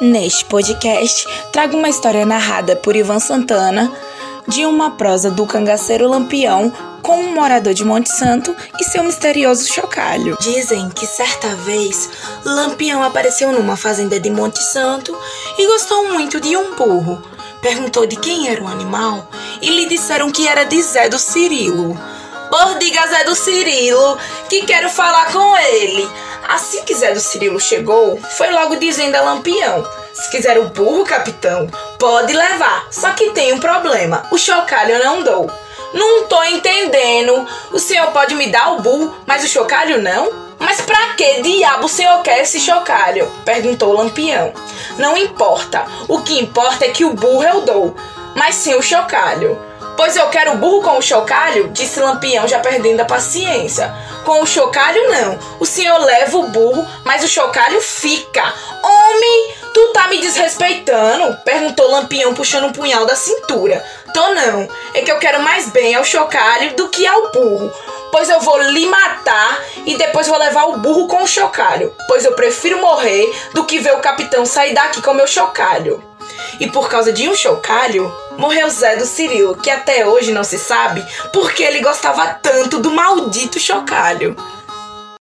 Neste podcast, trago uma história narrada por Ivan Santana de uma prosa do cangaceiro Lampião com um morador de Monte Santo e seu misterioso chocalho. Dizem que certa vez Lampião apareceu numa fazenda de Monte Santo e gostou muito de um burro. Perguntou de quem era o animal e lhe disseram que era de Zé do Cirilo. Por diga Zé do Cirilo que quero falar com ele. Assim que Zé do Cirilo chegou, foi logo dizendo a Lampião: Se quiser o burro, capitão, pode levar. Só que tem um problema: o chocalho não dou. Não tô entendendo. O senhor pode me dar o burro, mas o chocalho não? Mas pra que diabo o senhor quer esse chocalho? perguntou o Lampião. Não importa. O que importa é que o burro eu dou, mas sem o chocalho. Pois eu quero burro com o chocalho, disse Lampião, já perdendo a paciência. Com o chocalho, não. O senhor leva o burro, mas o chocalho fica. Homem, tu tá me desrespeitando? Perguntou Lampião, puxando um punhal da cintura. Tô não. É que eu quero mais bem ao chocalho do que ao burro. Pois eu vou lhe matar e depois vou levar o burro com o chocalho. Pois eu prefiro morrer do que ver o capitão sair daqui com meu chocalho. E por causa de um chocalho, morreu Zé do Cirilo, que até hoje não se sabe porque ele gostava tanto do maldito chocalho.